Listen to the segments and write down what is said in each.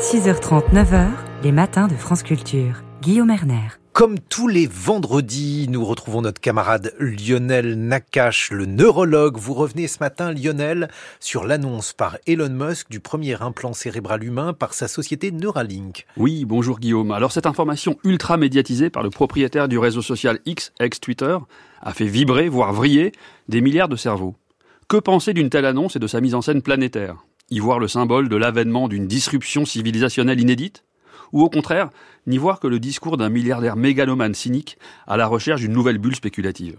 6h30, 9h, les matins de France Culture. Guillaume Erner. Comme tous les vendredis, nous retrouvons notre camarade Lionel Nakache, le neurologue. Vous revenez ce matin, Lionel, sur l'annonce par Elon Musk du premier implant cérébral humain par sa société Neuralink. Oui, bonjour Guillaume. Alors cette information ultra médiatisée par le propriétaire du réseau social X, ex-Twitter, a fait vibrer, voire vriller, des milliards de cerveaux. Que penser d'une telle annonce et de sa mise en scène planétaire? Y voir le symbole de l'avènement d'une disruption civilisationnelle inédite Ou au contraire, n'y voir que le discours d'un milliardaire mégalomane cynique à la recherche d'une nouvelle bulle spéculative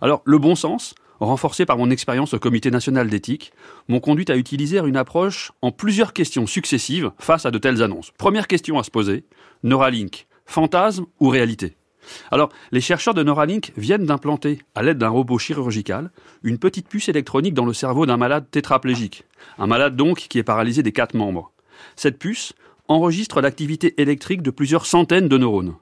Alors, le bon sens, renforcé par mon expérience au Comité national d'éthique, m'ont conduit à utiliser une approche en plusieurs questions successives face à de telles annonces. Première question à se poser, Neuralink, fantasme ou réalité? Alors, les chercheurs de Neuralink viennent d'implanter, à l'aide d'un robot chirurgical, une petite puce électronique dans le cerveau d'un malade tétraplégique. Un malade donc qui est paralysé des quatre membres. Cette puce enregistre l'activité électrique de plusieurs centaines de neurones.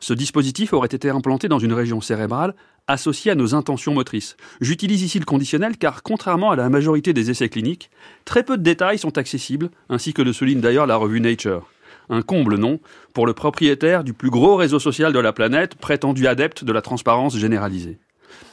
Ce dispositif aurait été implanté dans une région cérébrale associée à nos intentions motrices. J'utilise ici le conditionnel car, contrairement à la majorité des essais cliniques, très peu de détails sont accessibles, ainsi que le souligne d'ailleurs la revue Nature. Un comble, non, pour le propriétaire du plus gros réseau social de la planète, prétendu adepte de la transparence généralisée.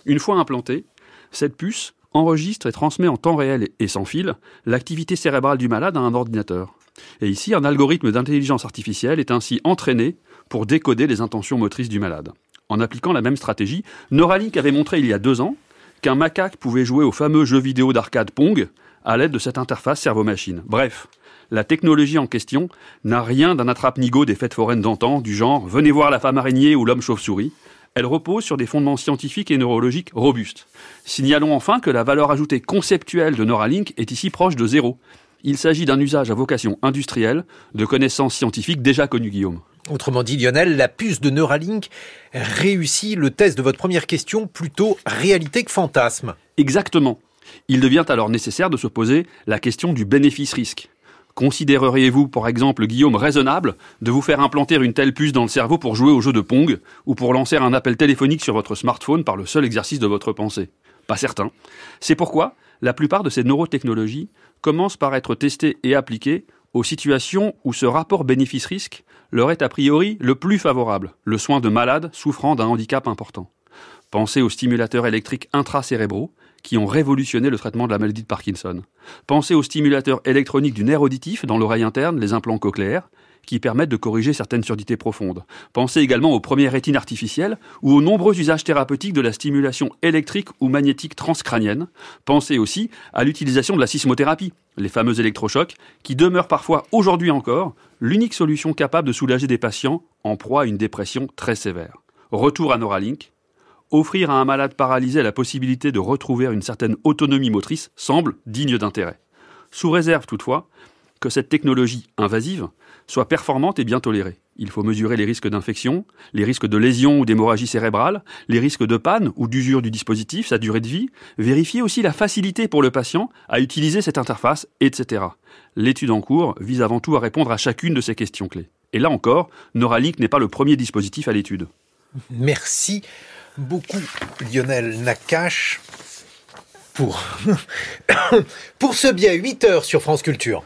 Une fois implantée, cette puce enregistre et transmet en temps réel et sans fil l'activité cérébrale du malade à un ordinateur. Et ici, un algorithme d'intelligence artificielle est ainsi entraîné pour décoder les intentions motrices du malade. En appliquant la même stratégie, Neuralink avait montré il y a deux ans qu'un macaque pouvait jouer au fameux jeu vidéo d'arcade Pong à l'aide de cette interface cerveau-machine. Bref, la technologie en question n'a rien d'un attrape-nigo des fêtes foraines d'antan, du genre venez voir la femme araignée ou l'homme chauve-souris. Elle repose sur des fondements scientifiques et neurologiques robustes. Signalons enfin que la valeur ajoutée conceptuelle de Neuralink est ici proche de zéro. Il s'agit d'un usage à vocation industrielle de connaissances scientifiques déjà connues, Guillaume. Autrement dit, Lionel, la puce de Neuralink réussit le test de votre première question plutôt réalité que fantasme. Exactement. Il devient alors nécessaire de se poser la question du bénéfice-risque. Considéreriez-vous, par exemple, Guillaume, raisonnable de vous faire implanter une telle puce dans le cerveau pour jouer au jeu de Pong ou pour lancer un appel téléphonique sur votre smartphone par le seul exercice de votre pensée? Pas certain. C'est pourquoi la plupart de ces neurotechnologies commencent par être testées et appliquées aux situations où ce rapport bénéfice-risque leur est a priori le plus favorable, le soin de malades souffrant d'un handicap important. Pensez aux stimulateurs électriques intracérébraux qui ont révolutionné le traitement de la maladie de Parkinson. Pensez aux stimulateurs électroniques du nerf auditif dans l'oreille interne, les implants cochléaires, qui permettent de corriger certaines surdités profondes. Pensez également aux premières rétines artificielles ou aux nombreux usages thérapeutiques de la stimulation électrique ou magnétique transcrânienne. Pensez aussi à l'utilisation de la sismothérapie, les fameux électrochocs, qui demeurent parfois aujourd'hui encore l'unique solution capable de soulager des patients en proie à une dépression très sévère. Retour à Neuralink, offrir à un malade paralysé la possibilité de retrouver une certaine autonomie motrice semble digne d'intérêt. Sous réserve toutefois que cette technologie invasive soit performante et bien tolérée. Il faut mesurer les risques d'infection, les risques de lésion ou d'hémorragie cérébrale, les risques de panne ou d'usure du dispositif, sa durée de vie, vérifier aussi la facilité pour le patient à utiliser cette interface, etc. L'étude en cours vise avant tout à répondre à chacune de ces questions clés. Et là encore, Neuralink n'est pas le premier dispositif à l'étude. Merci beaucoup Lionel Nakache pour, pour ce bien 8 heures sur France Culture.